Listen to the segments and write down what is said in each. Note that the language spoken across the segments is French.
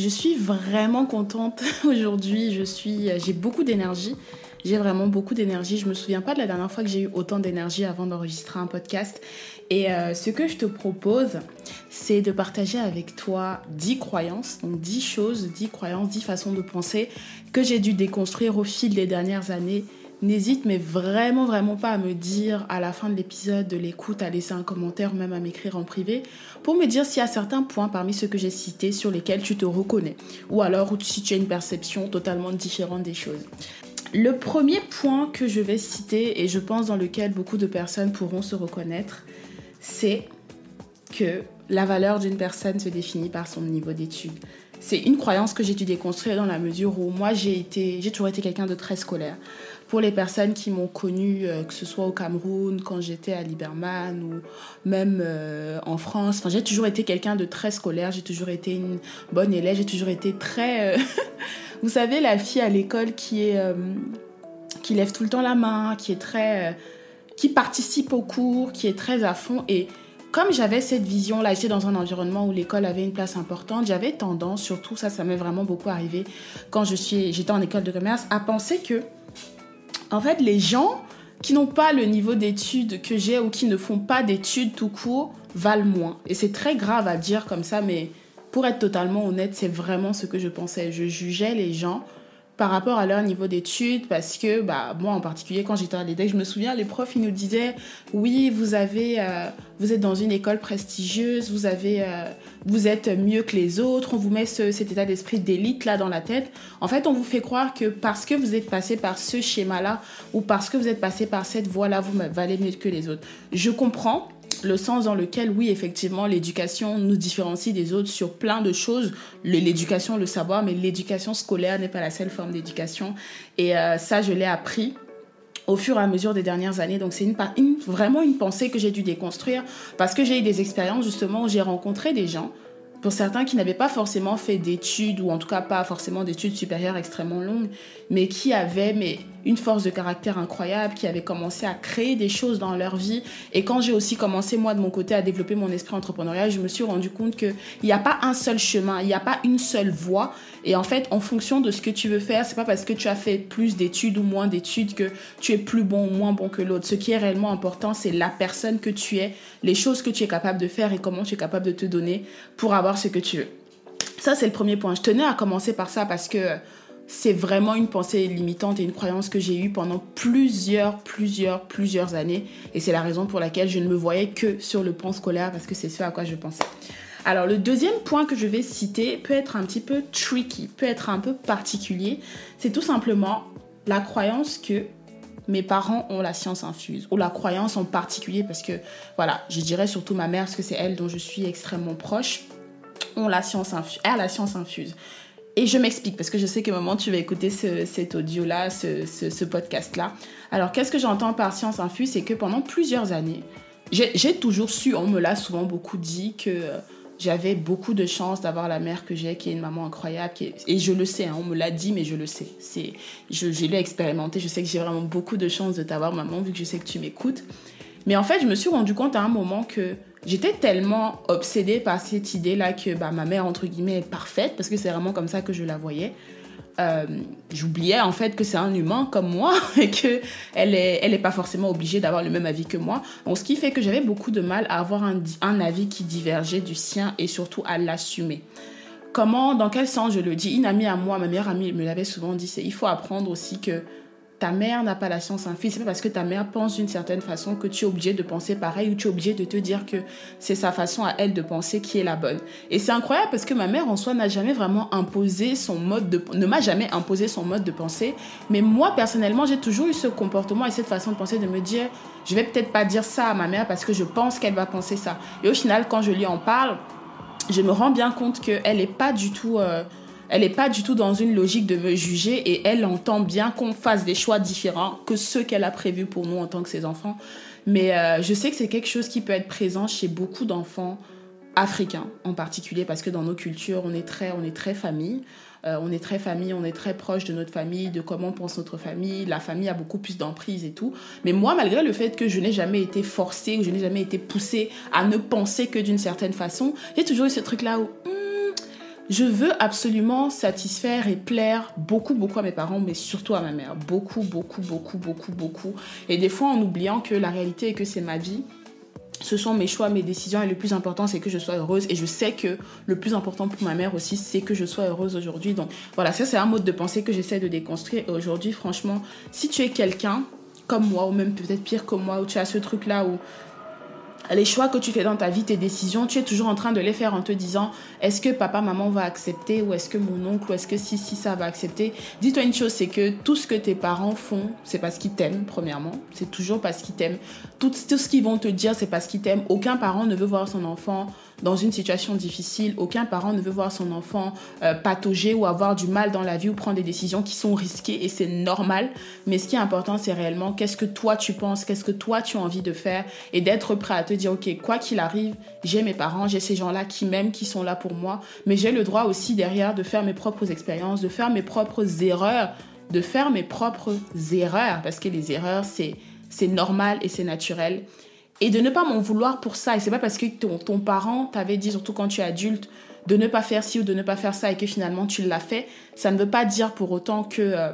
Je suis vraiment contente aujourd'hui. Je suis, j'ai beaucoup d'énergie. J'ai vraiment beaucoup d'énergie. Je me souviens pas de la dernière fois que j'ai eu autant d'énergie avant d'enregistrer un podcast. Et euh, ce que je te propose, c'est de partager avec toi 10 croyances, donc 10 choses, 10 croyances, 10 façons de penser que j'ai dû déconstruire au fil des dernières années N'hésite mais vraiment vraiment pas à me dire à la fin de l'épisode de l'écoute, à laisser un commentaire, même à m'écrire en privé, pour me dire s'il y a certains points parmi ceux que j'ai cités sur lesquels tu te reconnais, ou alors si tu as une perception totalement différente des choses. Le premier point que je vais citer, et je pense dans lequel beaucoup de personnes pourront se reconnaître, c'est que la valeur d'une personne se définit par son niveau d'études. C'est une croyance que j'ai dû déconstruire dans la mesure où moi j'ai été, j'ai toujours été quelqu'un de très scolaire pour les personnes qui m'ont connue, euh, que ce soit au Cameroun, quand j'étais à Liberman ou même euh, en France, enfin, j'ai toujours été quelqu'un de très scolaire, j'ai toujours été une bonne élève, j'ai toujours été très... Euh, vous savez, la fille à l'école qui est... qui lève tout le temps la main, qui est très... qui participe au cours, qui est très à fond. Et comme j'avais cette vision-là, j'étais dans un environnement où l'école avait une place importante, j'avais tendance, surtout ça, ça m'est vraiment beaucoup arrivé quand je suis, j'étais en école de commerce, à penser que en fait, les gens qui n'ont pas le niveau d'études que j'ai ou qui ne font pas d'études tout court valent moins. Et c'est très grave à dire comme ça, mais pour être totalement honnête, c'est vraiment ce que je pensais. Je jugeais les gens par rapport à leur niveau d'études parce que bah moi en particulier quand j'étais à l'EDEC je me souviens les profs ils nous disaient oui vous avez euh, êtes dans une école prestigieuse euh, vous êtes mieux que les autres on vous met cet état d'esprit d'élite là dans la tête en fait on vous fait croire que parce que vous êtes passé par ce schéma là ou parce que vous êtes passé par cette voie là vous valez mieux que les autres. Je comprends le sens dans lequel, oui, effectivement, l'éducation nous différencie des autres sur plein de choses. L'éducation, le savoir, mais l'éducation scolaire n'est pas la seule forme d'éducation. Et euh, ça, je l'ai appris au fur et à mesure des dernières années. Donc c'est vraiment une pensée que j'ai dû déconstruire parce que j'ai eu des expériences justement où j'ai rencontré des gens pour certains qui n'avaient pas forcément fait d'études, ou en tout cas pas forcément d'études supérieures extrêmement longues, mais qui avaient une force de caractère incroyable, qui avaient commencé à créer des choses dans leur vie. Et quand j'ai aussi commencé, moi, de mon côté, à développer mon esprit entrepreneurial, je me suis rendu compte qu'il n'y a pas un seul chemin, il n'y a pas une seule voie. Et en fait, en fonction de ce que tu veux faire, c'est pas parce que tu as fait plus d'études ou moins d'études que tu es plus bon ou moins bon que l'autre. Ce qui est réellement important, c'est la personne que tu es, les choses que tu es capable de faire et comment tu es capable de te donner pour avoir ce que tu veux. Ça, c'est le premier point. Je tenais à commencer par ça parce que c'est vraiment une pensée limitante et une croyance que j'ai eue pendant plusieurs, plusieurs, plusieurs années. Et c'est la raison pour laquelle je ne me voyais que sur le plan scolaire parce que c'est ce à quoi je pensais. Alors le deuxième point que je vais citer peut être un petit peu tricky, peut être un peu particulier. C'est tout simplement la croyance que mes parents ont la science infuse, ou la croyance en particulier, parce que, voilà, je dirais surtout ma mère, parce que c'est elle dont je suis extrêmement proche, ont la science infuse, a la science infuse. Et je m'explique, parce que je sais que moment tu vas écouter cet audio-là, ce, podcast-là. Alors, qu'est-ce que j'entends par science infuse C'est que pendant plusieurs années, j'ai toujours su, on me l'a souvent beaucoup dit, que j'avais beaucoup de chance d'avoir la mère que j'ai, qui est une maman incroyable. et je le sais, hein, on me l'a dit, mais je le sais. Je, je l'ai expérimenté. Je sais que j'ai vraiment beaucoup de chance de t'avoir, maman, vu que je sais que tu m'écoutes. Mais en fait, je me suis rendu compte à un moment que j'étais tellement obsédée par cette idée-là que bah, ma mère, entre guillemets, est parfaite, parce que c'est vraiment comme ça que je la voyais. Euh, j'oubliais en fait que c'est un humain comme moi et que elle est, elle est pas forcément obligée d'avoir le même avis que moi. Donc, ce qui fait que j'avais beaucoup de mal à avoir un, un avis qui divergeait du sien et surtout à l'assumer. comment, dans quel sens je le dis? Une amie à moi, ma meilleure amie, me l'avait souvent dit, c'est il faut apprendre aussi que ta mère n'a pas la science infuse. C'est pas parce que ta mère pense d'une certaine façon que tu es obligé de penser pareil ou tu es obligé de te dire que c'est sa façon à elle de penser qui est la bonne. Et c'est incroyable parce que ma mère en soi n'a jamais vraiment imposé son mode de ne m'a jamais imposé son mode de penser, mais moi personnellement, j'ai toujours eu ce comportement et cette façon de penser de me dire je vais peut-être pas dire ça à ma mère parce que je pense qu'elle va penser ça. Et au final, quand je lui en parle, je me rends bien compte qu'elle n'est pas du tout euh, elle n'est pas du tout dans une logique de me juger et elle entend bien qu'on fasse des choix différents que ceux qu'elle a prévus pour nous en tant que ses enfants. Mais euh, je sais que c'est quelque chose qui peut être présent chez beaucoup d'enfants africains en particulier parce que dans nos cultures, on est très, on famille. Euh, on est très famille, on est très proche de notre famille, de comment pense notre famille. La famille a beaucoup plus d'emprise et tout. Mais moi, malgré le fait que je n'ai jamais été forcée ou je n'ai jamais été poussée à ne penser que d'une certaine façon, j'ai toujours eu ce truc-là où... Je veux absolument satisfaire et plaire beaucoup, beaucoup à mes parents, mais surtout à ma mère. Beaucoup, beaucoup, beaucoup, beaucoup, beaucoup. Et des fois en oubliant que la réalité est que c'est ma vie. Ce sont mes choix, mes décisions et le plus important c'est que je sois heureuse et je sais que le plus important pour ma mère aussi c'est que je sois heureuse aujourd'hui. Donc voilà, ça c'est un mode de pensée que j'essaie de déconstruire et aujourd'hui franchement, si tu es quelqu'un comme moi ou même peut-être pire que moi où tu as ce truc là où les choix que tu fais dans ta vie, tes décisions, tu es toujours en train de les faire en te disant est-ce que papa, maman va accepter ou est-ce que mon oncle ou est-ce que si, si ça va accepter? Dis-toi une chose, c'est que tout ce que tes parents font, c'est parce qu'ils t'aiment, premièrement. C'est toujours parce qu'ils t'aiment. Tout, ce qu'ils vont te dire, c'est parce qu'ils t'aiment. Aucun parent ne veut voir son enfant dans une situation difficile. Aucun parent ne veut voir son enfant euh, patauger ou avoir du mal dans la vie ou prendre des décisions qui sont risquées et c'est normal. Mais ce qui est important, c'est réellement qu'est-ce que toi tu penses, qu'est-ce que toi tu as envie de faire et d'être prêt à te dire, ok, quoi qu'il arrive, j'ai mes parents, j'ai ces gens-là qui m'aiment, qui sont là pour moi, mais j'ai le droit aussi derrière de faire mes propres expériences, de faire mes propres erreurs, de faire mes propres erreurs, parce que les erreurs, c'est, normal et c'est naturel et de ne pas m'en vouloir pour ça. Et c'est pas parce que ton, parent t'avait dit, surtout quand tu es adulte, de ne pas faire ci ou de ne pas faire ça et que finalement tu l'as fait, ça ne veut pas dire pour autant que euh,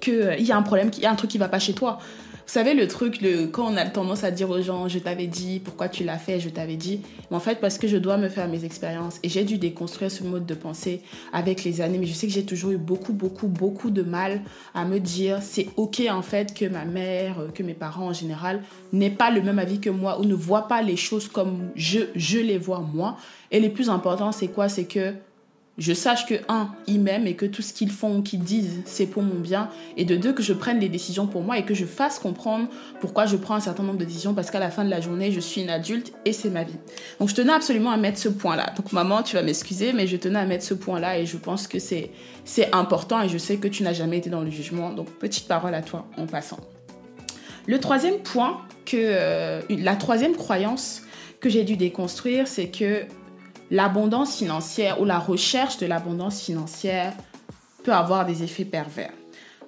qu'il euh, y a un problème, qu'il y a un truc qui va pas chez toi. Vous savez, le truc, le, quand on a tendance à dire aux gens, je t'avais dit, pourquoi tu l'as fait, je t'avais dit. Mais en fait, parce que je dois me faire mes expériences. Et j'ai dû déconstruire ce mode de pensée avec les années. Mais je sais que j'ai toujours eu beaucoup, beaucoup, beaucoup de mal à me dire, c'est OK en fait que ma mère, que mes parents en général, n'aient pas le même avis que moi ou ne voient pas les choses comme je, je les vois moi. Et le plus important, c'est quoi? C'est que je sache que, un, ils m'aiment et que tout ce qu'ils font ou qu'ils disent, c'est pour mon bien. Et de deux, que je prenne des décisions pour moi et que je fasse comprendre pourquoi je prends un certain nombre de décisions parce qu'à la fin de la journée, je suis une adulte et c'est ma vie. Donc, je tenais absolument à mettre ce point-là. Donc, maman, tu vas m'excuser, mais je tenais à mettre ce point-là et je pense que c'est, c'est important et je sais que tu n'as jamais été dans le jugement. Donc, petite parole à toi en passant. Le troisième point que, euh, la troisième croyance que j'ai dû déconstruire, c'est que l'abondance financière ou la recherche de l'abondance financière peut avoir des effets pervers.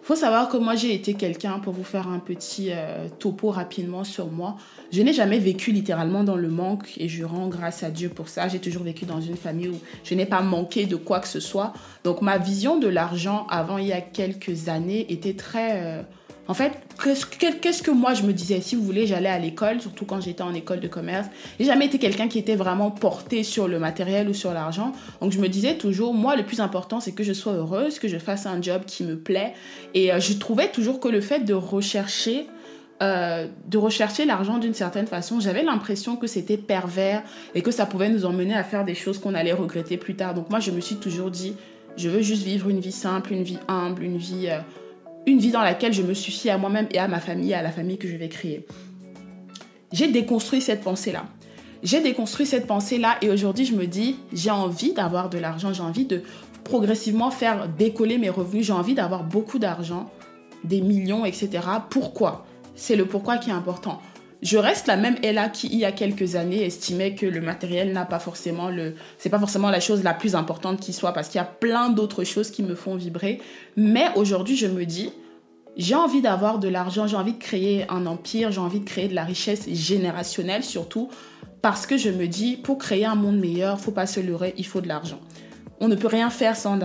Faut savoir que moi j'ai été quelqu'un, pour vous faire un petit euh, topo rapidement sur moi, je n'ai jamais vécu littéralement dans le manque et je rends grâce à Dieu pour ça. J'ai toujours vécu dans une famille où je n'ai pas manqué de quoi que ce soit. Donc ma vision de l'argent avant il y a quelques années était très... Euh, en fait, qu'est-ce que moi je me disais Si vous voulez, j'allais à l'école, surtout quand j'étais en école de commerce. J'ai jamais été quelqu'un qui était vraiment porté sur le matériel ou sur l'argent. Donc je me disais toujours, moi le plus important c'est que je sois heureuse, que je fasse un job qui me plaît. Et euh, je trouvais toujours que le fait de rechercher euh, de rechercher l'argent d'une certaine façon, j'avais l'impression que c'était pervers et que ça pouvait nous emmener à faire des choses qu'on allait regretter plus tard. Donc moi, je me suis toujours dit, je veux juste vivre une vie simple, une vie humble, une vie euh, une vie dans laquelle je me suffis à moi-même et à ma famille, à la famille que je vais créer. J'ai déconstruit cette pensée-là. J'ai déconstruit cette pensée-là et aujourd'hui je me dis, j'ai envie d'avoir de l'argent, j'ai envie de progressivement faire décoller mes revenus, j'ai envie d'avoir beaucoup d'argent, des millions, etc. Pourquoi? C'est le pourquoi qui est important je reste la même Ella qui, il y a quelques années, estimait que le matériel n'a pas forcément le, c'est pas forcément la chose la plus importante qui soit parce qu'il y a plein d'autres choses qui me font vibrer. Mais aujourd'hui, je me dis, j'ai envie d'avoir de l'argent, j'ai envie de créer un empire, j'ai envie de créer de la richesse générationnelle surtout parce que je me dis, pour créer un monde meilleur, faut pas se leurrer, il faut de l'argent on ne peut rien faire sans,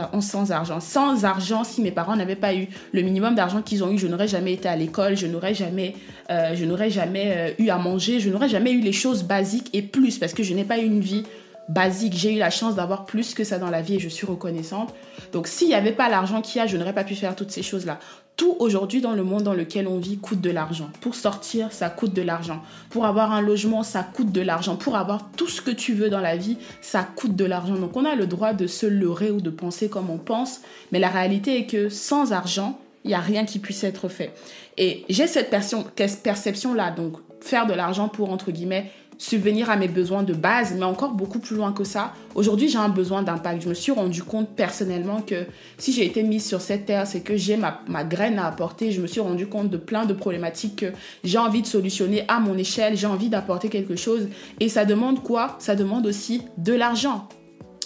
argent. Sans argent, si mes parents n'avaient pas eu le minimum d'argent qu'ils ont eu, je n'aurais jamais été à l'école, je n'aurais jamais, euh, je n'aurais jamais euh, eu à manger, je n'aurais jamais eu les choses basiques et plus parce que je n'ai pas eu une vie basiques. J'ai eu la chance d'avoir plus que ça dans la vie et je suis reconnaissante. Donc s'il n'y avait pas l'argent qu'il y a, je n'aurais pas pu faire toutes ces choses-là. Tout aujourd'hui dans le monde dans lequel on vit coûte de l'argent. Pour sortir, ça coûte de l'argent. Pour avoir un logement, ça coûte de l'argent. Pour avoir tout ce que tu veux dans la vie, ça coûte de l'argent. Donc on a le droit de se leurrer ou de penser comme on pense. Mais la réalité est que sans argent, il n'y a rien qui puisse être fait. Et j'ai cette perception-là. Donc faire de l'argent pour, entre guillemets, subvenir à mes besoins de base, mais encore beaucoup plus loin que ça. Aujourd'hui, j'ai un besoin d'impact. Je me suis rendu compte personnellement que si j'ai été mise sur cette terre, c'est que j'ai ma, ma, graine à apporter. Je me suis rendu compte de plein de problématiques que j'ai envie de solutionner à mon échelle. J'ai envie d'apporter quelque chose. Et ça demande quoi? Ça demande aussi de l'argent.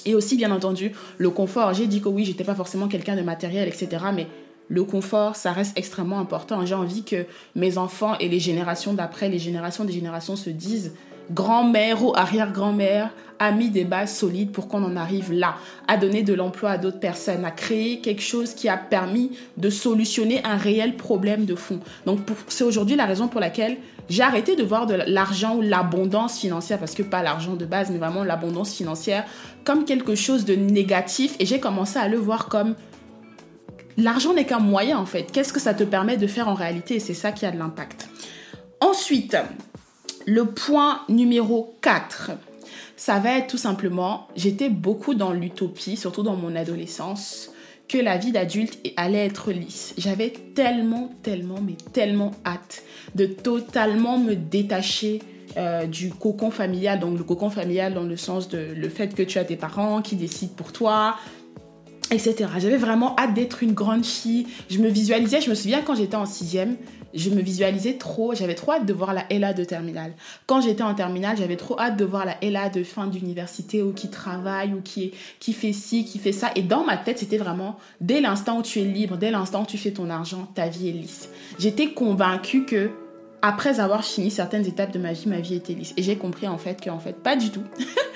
Et aussi, bien entendu, le confort. J'ai dit que oui, j'étais pas forcément quelqu'un de matériel, etc. Mais le confort, ça reste extrêmement important. J'ai envie que mes enfants et les générations d'après, les générations des générations se disent grand-mère ou arrière-grand-mère a mis des bases solides pour qu'on en arrive là, à donner de l'emploi à d'autres personnes, à créer quelque chose qui a permis de solutionner un réel problème de fond. Donc c'est aujourd'hui la raison pour laquelle j'ai arrêté de voir de l'argent ou l'abondance financière, parce que pas l'argent de base, mais vraiment l'abondance financière, comme quelque chose de négatif et j'ai commencé à le voir comme l'argent n'est qu'un moyen en fait. Qu'est-ce que ça te permet de faire en réalité? Et c'est ça qui a de l'impact. Ensuite, le point numéro 4, ça va être tout simplement, j'étais beaucoup dans l'utopie, surtout dans mon adolescence, que la vie d'adulte allait être lisse. J'avais tellement, tellement, mais tellement hâte de totalement me détacher euh, du cocon familial. Donc le cocon familial dans le sens de le fait que tu as tes parents qui décident pour toi, etc. J'avais vraiment hâte d'être une grande fille. Je me visualisais, je me souviens quand j'étais en sixième, je me visualisais trop, j'avais trop hâte de voir la Ella de terminale. Quand j'étais en terminale, j'avais trop hâte de voir la Ella de fin d'université ou qui travaille ou qui, qui fait ci, qui fait ça. Et dans ma tête, c'était vraiment dès l'instant où tu es libre, dès l'instant où tu fais ton argent, ta vie est lisse. J'étais convaincue que après avoir fini certaines étapes de ma vie, ma vie était lisse. Et j'ai compris en fait qu'en fait, pas du tout.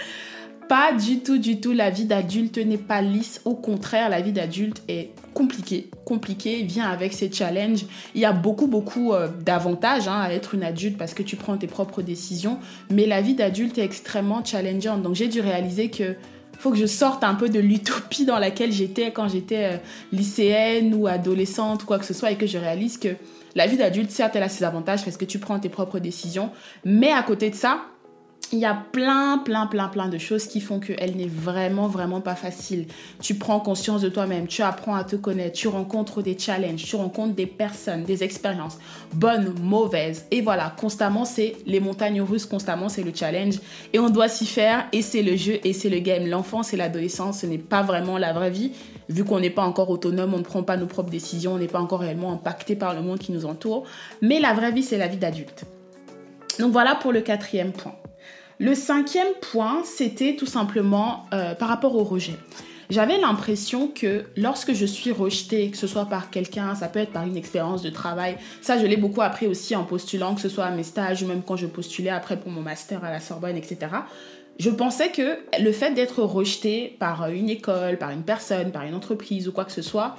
pas du tout, du tout. La vie d'adulte n'est pas lisse. Au contraire, la vie d'adulte est compliquée. Compliquée, vient avec ses challenges. Il y a beaucoup, beaucoup euh, d'avantages hein, à être une adulte parce que tu prends tes propres décisions. Mais la vie d'adulte est extrêmement challengeante. Donc j'ai dû réaliser que faut que je sorte un peu de l'utopie dans laquelle j'étais quand j'étais euh, lycéenne ou adolescente ou quoi que ce soit et que je réalise que la vie d'adulte, certes, elle a ses avantages parce que tu prends tes propres décisions. Mais à côté de ça, il y a plein, plein, plein, plein de choses qui font qu'elle n'est vraiment, vraiment pas facile. Tu prends conscience de toi-même, tu apprends à te connaître, tu rencontres des challenges, tu rencontres des personnes, des expériences, bonnes, mauvaises. Et voilà, constamment, c'est les montagnes russes, constamment, c'est le challenge. Et on doit s'y faire, et c'est le jeu, et c'est le game. L'enfance et l'adolescence, ce n'est pas vraiment la vraie vie. Vu qu'on n'est pas encore autonome, on ne prend pas nos propres décisions, on n'est pas encore réellement impacté par le monde qui nous entoure. Mais la vraie vie, c'est la vie d'adulte. Donc voilà pour le quatrième point. Le cinquième point, c'était tout simplement euh, par rapport au rejet. J'avais l'impression que lorsque je suis rejetée, que ce soit par quelqu'un, ça peut être par une expérience de travail, ça je l'ai beaucoup appris aussi en postulant, que ce soit à mes stages ou même quand je postulais après pour mon master à la Sorbonne, etc. Je pensais que le fait d'être rejeté par une école, par une personne, par une entreprise ou quoi que ce soit,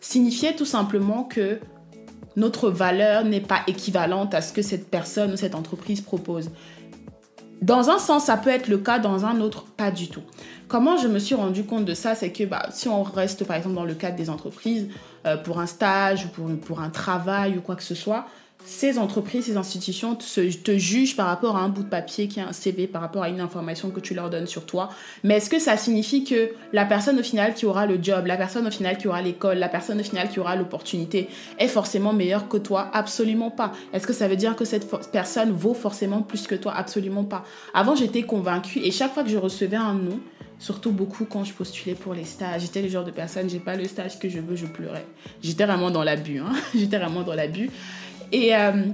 signifiait tout simplement que notre valeur n'est pas équivalente à ce que cette personne ou cette entreprise propose. Dans un sens, ça peut être le cas, dans un autre, pas du tout. Comment je me suis rendu compte de ça C'est que bah, si on reste par exemple dans le cadre des entreprises, euh, pour un stage ou pour, pour un travail ou quoi que ce soit, ces entreprises, ces institutions te, jugent par rapport à un bout de papier qui est un CV, par rapport à une information que tu leur donnes sur toi. Mais est-ce que ça signifie que la personne au final qui aura le job, la personne au final qui aura l'école, la personne au final qui aura l'opportunité est forcément meilleure que toi? Absolument pas. Est-ce que ça veut dire que cette personne vaut forcément plus que toi? Absolument pas. Avant, j'étais convaincue et chaque fois que je recevais un nom, surtout beaucoup quand je postulais pour les stages. J'étais le genre de personne, j'ai pas le stage que je veux, je pleurais. J'étais vraiment dans l'abus, hein. J'étais vraiment dans l'abus. Et euh,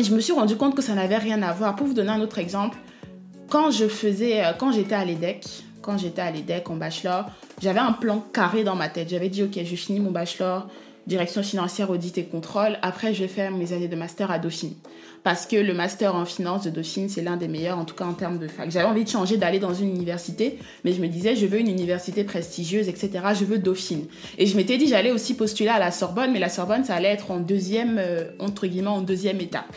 je me suis rendu compte que ça n'avait rien à voir. Pour vous donner un autre exemple, quand je faisais, euh, quand j'étais à l'EDEC, quand j'étais à l'EDEC en bachelor, j'avais un plan carré dans ma tête. J'avais dit, ok, je finis mon bachelor, direction financière, audit et contrôle. Après, je vais faire mes années de master à Dauphine parce que le master en finance de Dauphine, c'est l'un des meilleurs, en tout cas en termes de fac. J'avais envie de changer, d'aller dans une université, mais je me disais, je veux une université prestigieuse, etc. Je veux Dauphine. Et je m'étais dit, j'allais aussi postuler à la Sorbonne, mais la Sorbonne, ça allait être en deuxième, euh, entre guillemets, en deuxième étape.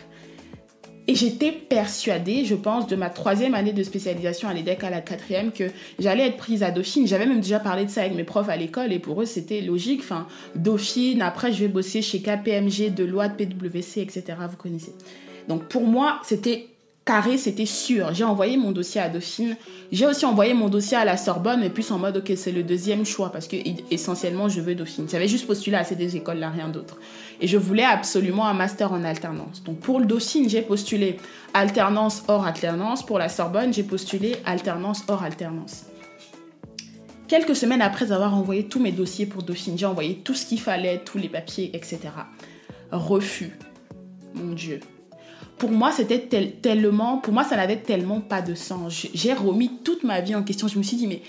Et j'étais persuadée, je pense, de ma troisième année de spécialisation à l'EDEC à la quatrième, que j'allais être prise à Dauphine. J'avais même déjà parlé de ça avec mes profs à l'école et pour eux, c'était logique. Enfin, Dauphine, après, je vais bosser chez KPMG, Deloitte, PwC, etc. Vous connaissez. Donc pour moi, c'était carré, c'était sûr. J'ai envoyé mon dossier à Dauphine. J'ai aussi envoyé mon dossier à la Sorbonne, mais plus en mode, ok, c'est le deuxième choix parce que essentiellement, je veux Dauphine. J'avais juste postulé à ces deux écoles-là, rien d'autre. Et je voulais absolument un master en alternance. Donc pour le Dauphine, j'ai postulé alternance hors alternance. Pour la Sorbonne, j'ai postulé alternance hors alternance. Quelques semaines après avoir envoyé tous mes dossiers pour Dauphine, j'ai envoyé tout ce qu'il fallait, tous les papiers, etc. Refus. Mon Dieu pour moi, c'était tellement, pour moi, ça n'avait tellement pas de sens. J'ai remis toute ma vie en question. Je me suis dit, mais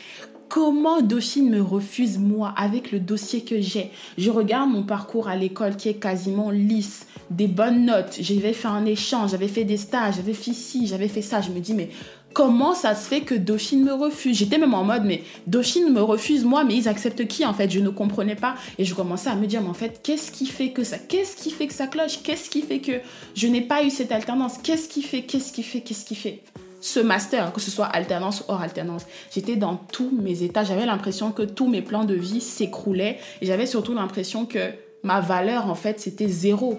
comment Dauphine me refuse, moi, avec le dossier que j'ai? Je regarde mon parcours à l'école qui est quasiment lisse, des bonnes notes. J'avais fait un échange, j'avais fait des stages, j'avais fait ci, j'avais fait ça. Je me dis, mais comment ça se fait que Dauphine me refuse? J'étais même en mode, mais Dauphine me refuse moi, mais ils acceptent qui en fait? Je ne comprenais pas. Et je commençais à me dire, mais en fait, qu'est-ce qui fait que ça Qu'est-ce qui fait que ça cloche? Qu'est-ce qui fait que je n'ai pas eu cette alternance? Qu'est-ce qui fait Qu'est-ce qui fait Qu'est-ce qui fait? Ce master, que ce soit alternance ou hors alternance. J'étais dans tous mes états. J'avais l'impression que tous mes plans de vie s'écroulaient. Et j'avais surtout l'impression que ma valeur, en fait, c'était zéro.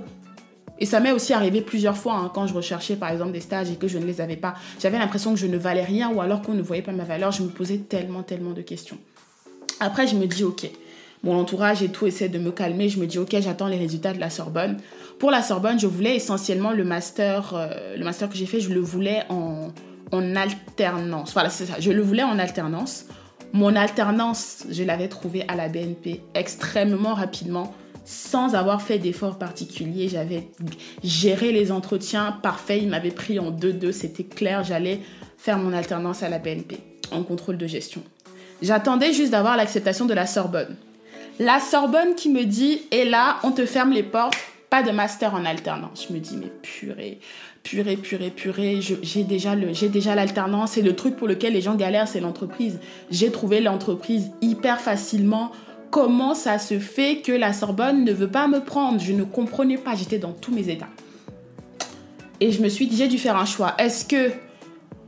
Et ça m'est aussi arrivé plusieurs fois hein, quand je recherchais par exemple des stages et que je ne les avais pas. J'avais l'impression que je ne valais rien ou alors qu'on ne voyait pas ma valeur. Je me posais tellement, tellement de questions. Après, je me dis, ok, mon entourage et tout essaie de me calmer. Je me dis, ok, j'attends les résultats de la Sorbonne. Pour la Sorbonne, je voulais essentiellement le master, euh, le master que j'ai fait, je le voulais en, en alternance. Voilà, c'est ça, je le voulais en alternance. Mon alternance, je l'avais trouvé à la BNP extrêmement rapidement sans avoir fait d'efforts particuliers. J'avais géré les entretiens parfait. Il m'avait pris en 2-2. C'était clair. J'allais faire mon alternance à la BNP en contrôle de gestion. J'attendais juste d'avoir l'acceptation de la Sorbonne. La Sorbonne qui me dit, et là, on te ferme les portes, pas de master en alternance. Je me dis, mais purée, purée, purée, purée, j'ai déjà le, j'ai déjà l'alternance et le truc pour lequel les gens galèrent, c'est l'entreprise. J'ai trouvé l'entreprise hyper facilement comment ça se fait que la Sorbonne ne veut pas me prendre Je ne comprenais pas, j'étais dans tous mes états. Et je me suis dit, j'ai dû faire un choix. Est-ce que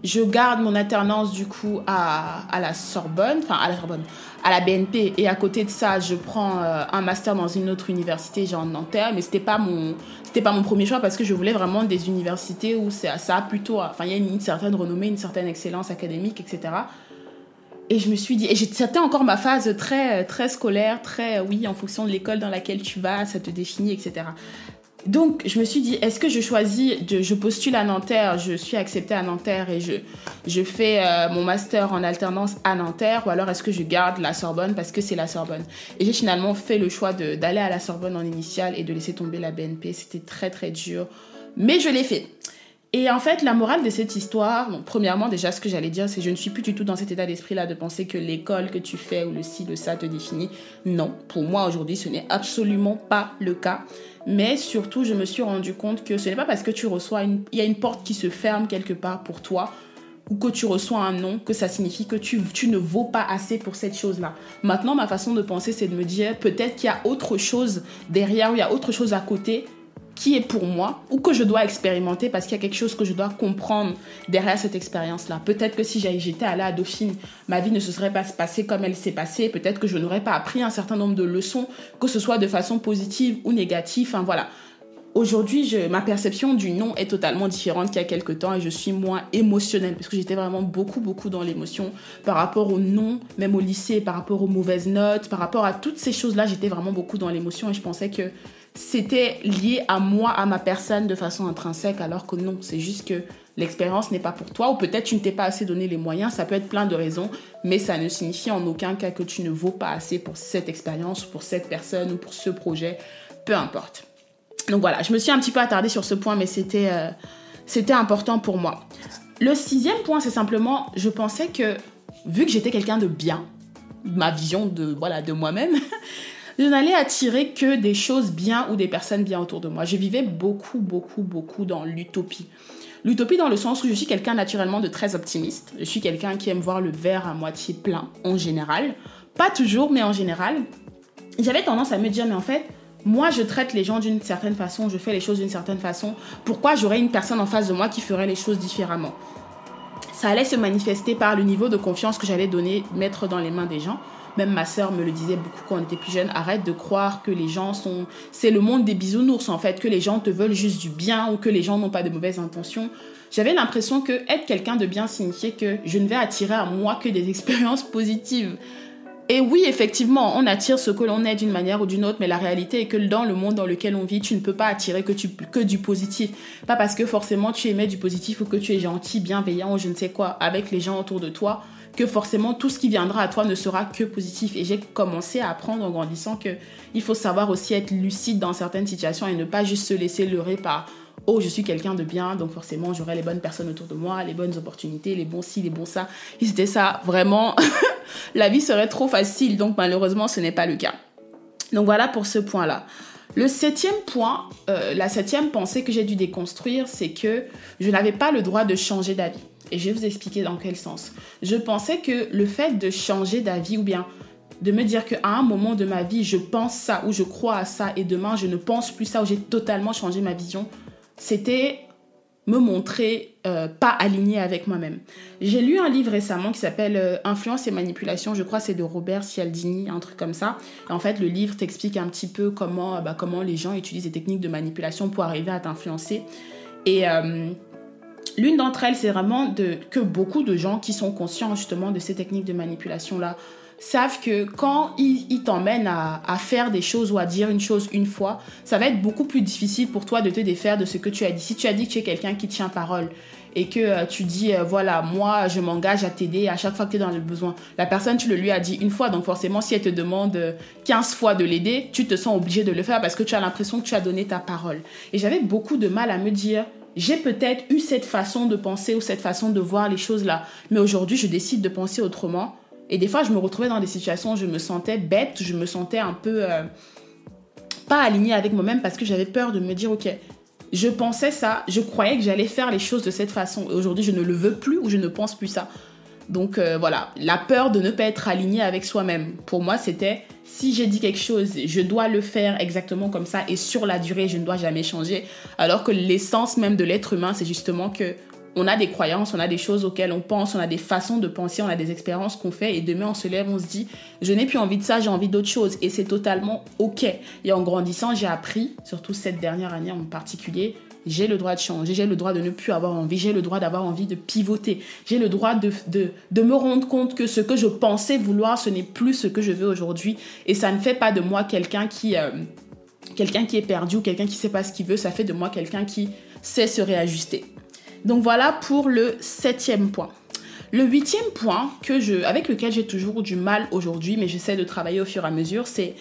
je garde mon alternance du coup à, la Sorbonne, enfin à la Sorbonne, à la BNP, et à côté de ça, je prends euh, un master dans une autre université, genre Nanterre, mais c'était pas mon, pas mon premier choix parce que je voulais vraiment des universités où ça, ça a plutôt, enfin il y a une certaine renommée, une certaine excellence académique, etc. Et je me suis dit, et c'était encore ma phase très, très scolaire, très, oui, en fonction de l'école dans laquelle tu vas, ça te définit, etc. Donc, je me suis dit, est-ce que je choisis, de, je postule à Nanterre, je suis acceptée à Nanterre et je, je fais euh, mon master en alternance à Nanterre, ou alors est-ce que je garde la Sorbonne parce que c'est la Sorbonne? Et j'ai finalement fait le choix d'aller à la Sorbonne en initiale et de laisser tomber la BNP. C'était très, très dur, mais je l'ai fait. Et en fait, la morale de cette histoire, premièrement, déjà, ce que j'allais dire, c'est je ne suis plus du tout dans cet état d'esprit-là de penser que l'école que tu fais ou le ci, le ça te définit. Non, pour moi, aujourd'hui, ce n'est absolument pas le cas. Mais surtout, je me suis rendu compte que ce n'est pas parce que tu reçois une... Il y a une porte qui se ferme quelque part pour toi ou que tu reçois un nom que ça signifie que tu, tu ne vaux pas assez pour cette chose-là. Maintenant, ma façon de penser, c'est de me dire peut-être qu'il y a autre chose derrière ou il y a autre chose à côté qui est pour moi ou que je dois expérimenter parce qu'il y a quelque chose que je dois comprendre derrière cette expérience-là. Peut-être que si j'étais allée à Dauphine, ma vie ne se serait pas passée comme elle s'est passée. Peut-être que je n'aurais pas appris un certain nombre de leçons, que ce soit de façon positive ou négative. Enfin voilà. Aujourd'hui, ma perception du non est totalement différente qu'il y a quelques temps et je suis moins émotionnelle parce que j'étais vraiment beaucoup, beaucoup dans l'émotion par rapport au non, même au lycée, par rapport aux mauvaises notes, par rapport à toutes ces choses-là, j'étais vraiment beaucoup dans l'émotion et je pensais que c'était lié à moi, à ma personne de façon intrinsèque, alors que non, c'est juste que l'expérience n'est pas pour toi, ou peut-être tu ne t'es pas assez donné les moyens, ça peut être plein de raisons, mais ça ne signifie en aucun cas que tu ne vaux pas assez pour cette expérience, pour cette personne ou pour ce projet, peu importe. Donc voilà, je me suis un petit peu attardée sur ce point, mais c'était euh, c'était important pour moi. Le sixième point, c'est simplement, je pensais que vu que j'étais quelqu'un de bien, ma vision de voilà de moi-même, je n'allais attirer que des choses bien ou des personnes bien autour de moi. Je vivais beaucoup, beaucoup, beaucoup dans l'utopie. L'utopie dans le sens où je suis quelqu'un naturellement de très optimiste. Je suis quelqu'un qui aime voir le verre à moitié plein en général. Pas toujours, mais en général. J'avais tendance à me dire, mais en fait, moi, je traite les gens d'une certaine façon, je fais les choses d'une certaine façon. Pourquoi j'aurais une personne en face de moi qui ferait les choses différemment? Ça allait se manifester par le niveau de confiance que j'allais donner, mettre dans les mains des gens. Même ma sœur me le disait beaucoup quand on était plus jeune. Arrête de croire que les gens sont. C'est le monde des bisounours en fait, que les gens te veulent juste du bien ou que les gens n'ont pas de mauvaises intentions. J'avais l'impression que être quelqu'un de bien signifiait que je ne vais attirer à moi que des expériences positives. Et oui, effectivement, on attire ce que l'on est d'une manière ou d'une autre, mais la réalité est que dans le monde dans lequel on vit, tu ne peux pas attirer que, du positif. Pas parce que forcément tu émets du positif ou que tu es gentil, bienveillant ou je ne sais quoi avec les gens autour de toi, que forcément tout ce qui viendra à toi ne sera que positif. Et j'ai commencé à apprendre en grandissant que il faut savoir aussi être lucide dans certaines situations et ne pas juste se laisser leurrer par oh, je suis quelqu'un de bien, donc forcément, j'aurai les bonnes personnes autour de moi, les bonnes opportunités, les bons ci, les bons ça. Et c'était ça, vraiment, la vie serait trop facile, donc malheureusement, ce n'est pas le cas. Donc voilà pour ce point-là. Le septième point, euh, la septième pensée que j'ai dû déconstruire, c'est que je n'avais pas le droit de changer d'avis. Et je vais vous expliquer dans quel sens. Je pensais que le fait de changer d'avis ou bien de me dire qu'à un moment de ma vie, je pense ça ou je crois à ça et demain, je ne pense plus ça ou j'ai totalement changé ma vision, c'était me montrer euh, pas aligné avec moi-même. J'ai lu un livre récemment qui s'appelle euh, Influence et manipulation, je crois c'est de Robert Cialdini, un truc comme ça. en fait, le livre t'explique un petit peu comment, bah, comment les gens utilisent des techniques de manipulation pour arriver à t'influencer. Et euh, l'une d'entre elles, c'est vraiment de, que beaucoup de gens qui sont conscients justement de ces techniques de manipulation-là savent que quand ils, t'emmènent à, faire des choses ou à dire une chose une fois, ça va être beaucoup plus difficile pour toi de te défaire de ce que tu as dit. Si tu as dit que tu es quelqu'un qui tient parole et que euh, tu dis, euh, voilà, moi, je m'engage à t'aider à chaque fois que tu es dans le besoin, la personne, tu le lui as dit une fois, donc forcément, si elle te demande 15 fois de l'aider, tu te sens obligé de le faire parce que tu as l'impression que tu as donné ta parole. Et j'avais beaucoup de mal à me dire, j'ai peut-être eu cette façon de penser ou cette façon de voir les choses là, mais aujourd'hui, je décide de penser autrement et des fois, je me retrouvais dans des situations où je me sentais bête, je me sentais un peu euh, pas alignée avec moi-même parce que j'avais peur de me dire, ok, je pensais ça, je croyais que j'allais faire les choses de cette façon. Et aujourd'hui, je ne le veux plus ou je ne pense plus ça. Donc euh, voilà, la peur de ne pas être aligné avec soi-même. Pour moi, c'était si j'ai dit quelque chose, je dois le faire exactement comme ça et sur la durée, je ne dois jamais changer. Alors que l'essence même de l'être humain, c'est justement que on a des croyances, on a des choses auxquelles on pense, on a des façons de penser, on a des expériences qu'on fait et demain on se lève, on se dit je n'ai plus envie de ça, j'ai envie d'autre chose et c'est totalement ok. Et en grandissant, j'ai appris, surtout cette dernière année en particulier, j'ai le droit de changer, j'ai le droit de ne plus avoir envie, j'ai le droit d'avoir envie de pivoter, j'ai le droit de, me rendre compte que ce que je pensais vouloir, ce n'est plus ce que je veux aujourd'hui et ça ne fait pas de moi quelqu'un qui, euh, quelqu'un qui est perdu ou quelqu'un qui ne sait pas ce qu'il veut, ça fait de moi quelqu'un qui sait se réajuster. Donc voilà pour le septième point. Le huitième point avec lequel j'ai toujours du mal aujourd'hui, mais j'essaie de travailler au fur et à mesure, c'est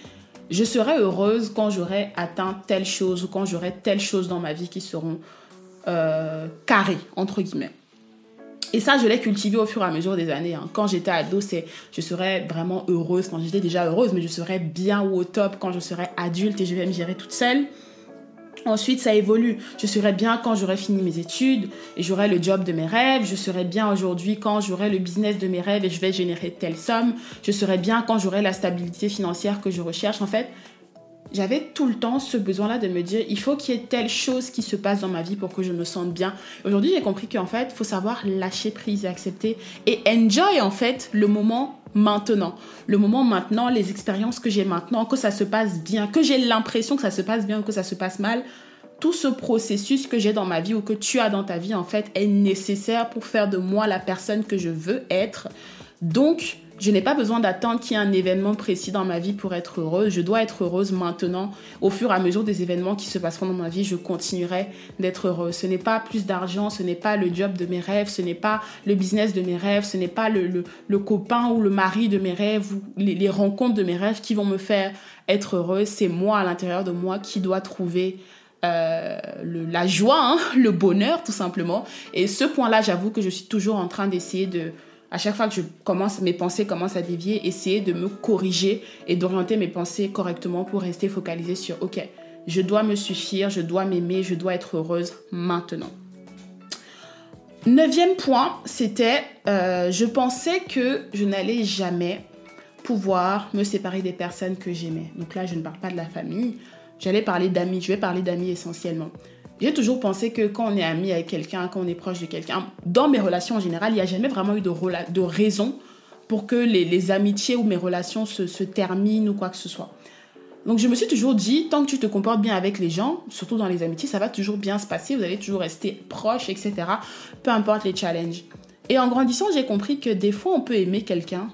je serai heureuse quand j'aurai atteint telle chose ou quand j'aurai telle chose dans ma vie qui seront euh, carrées, entre guillemets. Et ça, je l'ai cultivé au fur et à mesure des années. Hein. Quand j'étais ado, c'est je serais vraiment heureuse quand j'étais déjà heureuse, mais je serais bien ou au top quand je serais adulte et je vais me gérer toute seule. Ensuite, ça évolue. Je serai bien quand j'aurai fini mes études et j'aurai le job de mes rêves. Je serai bien aujourd'hui quand j'aurai le business de mes rêves et je vais générer telle somme. Je serai bien quand j'aurai la stabilité financière que je recherche. En fait, j'avais tout le temps ce besoin-là de me dire, il faut qu'il y ait telle chose qui se passe dans ma vie pour que je me sente bien. Aujourd'hui, j'ai compris qu'en fait, il faut savoir lâcher prise et accepter et enjoy en fait le moment maintenant. Le moment maintenant, les expériences que j'ai maintenant, que ça se passe bien, que j'ai l'impression que ça se passe bien ou que ça se passe mal. Tout ce processus que j'ai dans ma vie ou que tu as dans ta vie, en fait, est nécessaire pour faire de moi la personne que je veux être. Donc, je n'ai pas besoin d'attendre qu'il y ait un événement précis dans ma vie pour être heureuse. Je dois être heureuse maintenant. Au fur et à mesure des événements qui se passeront dans ma vie, je continuerai d'être heureuse. Ce n'est pas plus d'argent, ce n'est pas le job de mes rêves, ce n'est pas le business de mes rêves, ce n'est pas le, copain ou le mari de mes rêves ou les, rencontres de mes rêves qui vont me faire être heureuse. C'est moi à l'intérieur de moi qui dois trouver euh, la joie, hein, le bonheur tout simplement. Et ce point-là, j'avoue que je suis toujours en train d'essayer de à chaque fois que je commence, mes pensées commencent à dévier, essayer de me corriger et d'orienter mes pensées correctement pour rester focalisée sur, ok, je dois me suffire, je dois m'aimer, je dois être heureuse maintenant. Neuvième point, c'était, euh, je pensais que je n'allais jamais pouvoir me séparer des personnes que j'aimais. Donc là, je ne parle pas de la famille, J'allais parler d'amis, je vais parler d'amis essentiellement. J'ai toujours pensé que quand on est ami avec quelqu'un, quand on est proche de quelqu'un, dans mes relations en général, il n'y a jamais vraiment eu de, raison pour que les, amitiés ou mes relations se, se, terminent ou quoi que ce soit. Donc je me suis toujours dit, tant que tu te comportes bien avec les gens, surtout dans les amitiés, ça va toujours bien se passer, vous allez toujours rester proche, etc. Peu importe les challenges. Et en grandissant, j'ai compris que des fois, on peut aimer quelqu'un,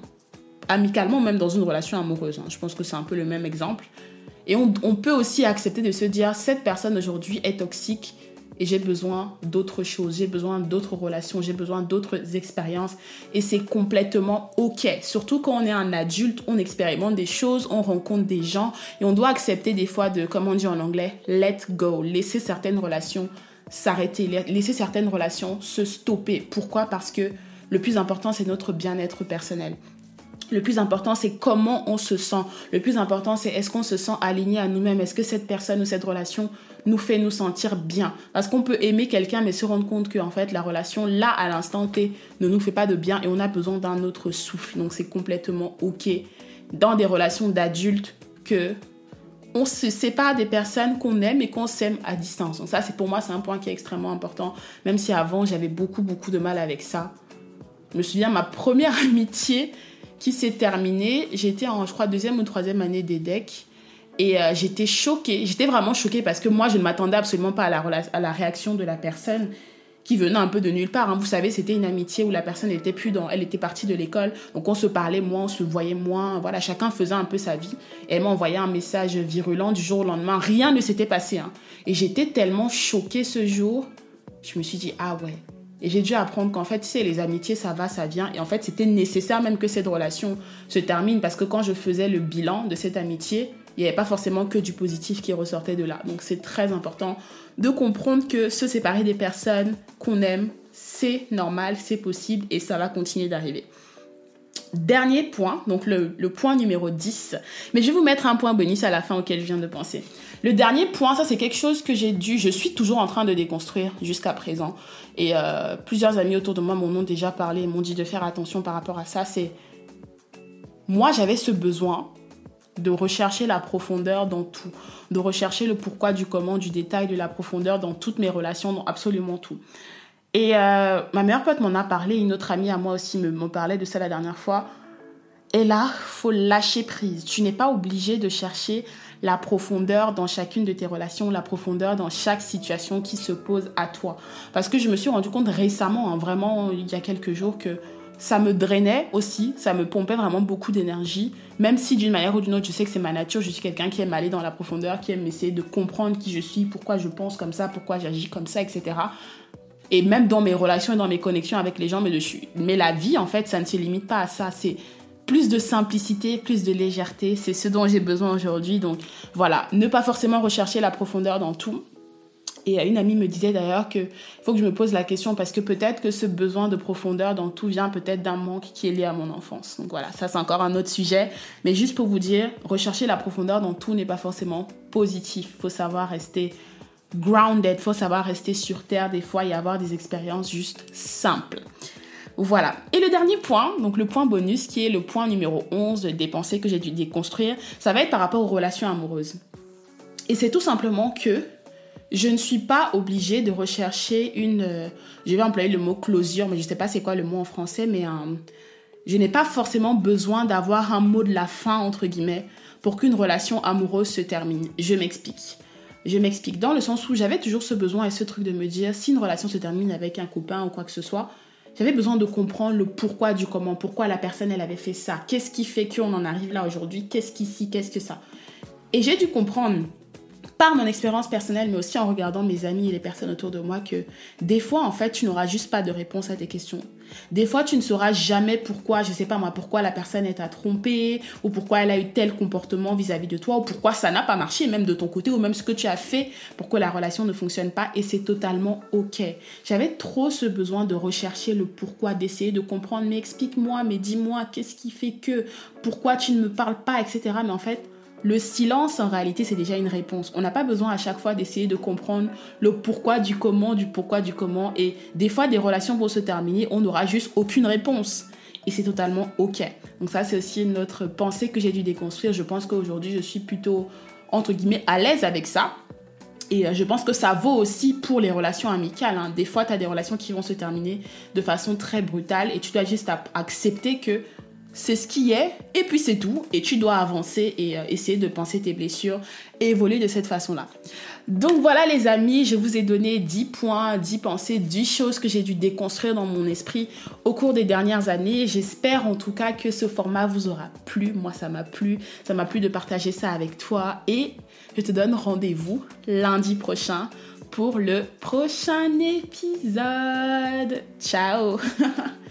amicalement, même dans une relation amoureuse. Hein. Je pense que c'est un peu le même exemple. Et on, peut aussi accepter de se dire, cette personne aujourd'hui est toxique et j'ai besoin d'autres choses, j'ai besoin d'autres relations, j'ai besoin d'autres expériences. Et c'est complètement OK. Surtout quand on est un adulte, on expérimente des choses, on rencontre des gens et on doit accepter des fois de, comme on dit en anglais, let go, laisser certaines relations s'arrêter, laisser certaines relations se stopper. Pourquoi? Parce que le plus important, c'est notre bien-être personnel. Le plus important, c'est comment on se sent. Le plus important, c'est est-ce qu'on se sent aligné à nous-mêmes? Est-ce que cette personne ou cette relation nous fait nous sentir bien? Parce qu'on peut aimer quelqu'un, mais se rendre compte que en fait, la relation, là, à l'instant T, ne nous fait pas de bien et on a besoin d'un autre souffle. Donc, c'est complètement OK dans des relations d'adultes que on se sépare des personnes qu'on aime et qu'on s'aime à distance. Donc ça, c'est pour moi, c'est un point qui est extrêmement important. Même si avant, j'avais beaucoup, beaucoup de mal avec ça. Je me souviens, ma première amitié, qui s'est terminée. J'étais en, je crois, deuxième ou troisième année d'EDEC. Et euh, j'étais choquée. J'étais vraiment choquée parce que moi, je ne m'attendais absolument pas à la, à la réaction de la personne qui venait un peu de nulle part. Hein. Vous savez, c'était une amitié où la personne était plus dans... Elle était partie de l'école. Donc, on se parlait moins, on se voyait moins. Voilà, chacun faisait un peu sa vie. Et elle m'a envoyé un message virulent du jour au lendemain. Rien ne s'était passé. Hein. Et j'étais tellement choquée ce jour. Je me suis dit, ah ouais, et j'ai dû apprendre qu'en fait, tu sais, les amitiés, ça va, ça vient. Et en fait, c'était nécessaire même que cette relation se termine parce que quand je faisais le bilan de cette amitié, il n'y avait pas forcément que du positif qui ressortait de là. Donc, c'est très important de comprendre que se séparer des personnes qu'on aime, c'est normal, c'est possible et ça va continuer d'arriver. Dernier point, donc le, point numéro 10. Mais je vais vous mettre un point bonus à la fin auquel je viens de penser. Le dernier point, ça c'est quelque chose que j'ai dû, je suis toujours en train de déconstruire jusqu'à présent. Et euh, plusieurs amis autour de moi m'en ont déjà parlé, m'ont dit de faire attention par rapport à ça. C'est moi j'avais ce besoin de rechercher la profondeur dans tout, de rechercher le pourquoi du comment, du détail, de la profondeur dans toutes mes relations, dans absolument tout. Et euh, ma meilleure pote m'en a parlé, une autre amie à moi aussi m'en parlait de ça la dernière fois. Et là, faut lâcher prise. Tu n'es pas obligé de chercher la profondeur dans chacune de tes relations, la profondeur dans chaque situation qui se pose à toi. Parce que je me suis rendu compte récemment, hein, vraiment il y a quelques jours, que ça me drainait aussi, ça me pompait vraiment beaucoup d'énergie, même si d'une manière ou d'une autre, je sais que c'est ma nature, je suis quelqu'un qui aime aller dans la profondeur, qui aime essayer de comprendre qui je suis, pourquoi je pense comme ça, pourquoi j'agis comme ça, etc. Et même dans mes relations et dans mes connexions avec les gens, mais, mais la vie, en fait, ça ne se limite pas à ça. C'est plus de simplicité, plus de légèreté. C'est ce dont j'ai besoin aujourd'hui. Donc voilà, ne pas forcément rechercher la profondeur dans tout. Et une amie me disait d'ailleurs qu'il faut que je me pose la question parce que peut-être que ce besoin de profondeur dans tout vient peut-être d'un manque qui est lié à mon enfance. Donc voilà, ça c'est encore un autre sujet. Mais juste pour vous dire, rechercher la profondeur dans tout n'est pas forcément positif. Il faut savoir rester grounded, faut savoir rester sur terre des fois et avoir des expériences juste simples. Voilà. Et le dernier point, donc le point bonus, qui est le point numéro 11 des pensées que j'ai dû déconstruire, ça va être par rapport aux relations amoureuses. Et c'est tout simplement que je ne suis pas obligée de rechercher une... Euh, je vais employer le mot closure, mais je ne sais pas c'est quoi le mot en français, mais je n'ai pas forcément besoin d'avoir un mot de la fin, entre guillemets, pour qu'une relation amoureuse se termine. Je m'explique. Je m'explique dans le sens où j'avais toujours ce besoin et ce truc de me dire, si une relation se termine avec un copain ou quoi que ce soit, j'avais besoin de comprendre le pourquoi du comment, pourquoi la personne elle avait fait ça, qu'est-ce qui fait qu'on en arrive là aujourd'hui, qu'est-ce qu'ici, qu'est-ce que ça? Et j'ai dû comprendre par mon expérience personnelle, mais aussi en regardant mes amis et les personnes autour de moi, que des fois, en fait, tu n'auras juste pas de réponse à tes questions. Des fois, tu ne sauras jamais pourquoi, je sais pas moi, pourquoi la personne est à tromper, ou pourquoi elle a eu tel comportement vis-à-vis de toi, ou pourquoi ça n'a pas marché, même de ton côté, ou même ce que tu as fait pour que la relation ne fonctionne pas, et c'est totalement ok. J'avais trop ce besoin de rechercher le pourquoi, d'essayer de comprendre, mais explique-moi, mais dis-moi, qu'est-ce qui fait que, pourquoi tu ne me parles pas, etc. Mais en fait, le silence, en réalité, c'est déjà une réponse. On n'a pas besoin à chaque fois d'essayer de comprendre le pourquoi du comment, du pourquoi du comment. Et des fois, des relations vont se terminer, on n'aura juste aucune réponse. Et c'est totalement OK. Donc ça, c'est aussi notre pensée que j'ai dû déconstruire. Je pense qu'aujourd'hui, je suis plutôt entre guillemets, à l'aise avec ça. Et euh, je pense que ça vaut aussi pour les relations amicales. Hein. Des fois, tu as des relations qui vont se terminer de façon très brutale et tu dois juste accepter que c'est ce qui est, et puis c'est tout, et tu dois avancer et euh, essayer de penser tes blessures et évoluer de cette façon-là. Donc voilà les amis, je vous ai donné 10 points, 10 pensées, 10 choses que j'ai dû déconstruire dans mon esprit au cours des dernières années. J'espère en tout cas que ce format vous aura plu. Moi ça m'a plu, ça m'a plu de partager ça avec toi et je te donne rendez-vous lundi prochain pour le prochain épisode. Ciao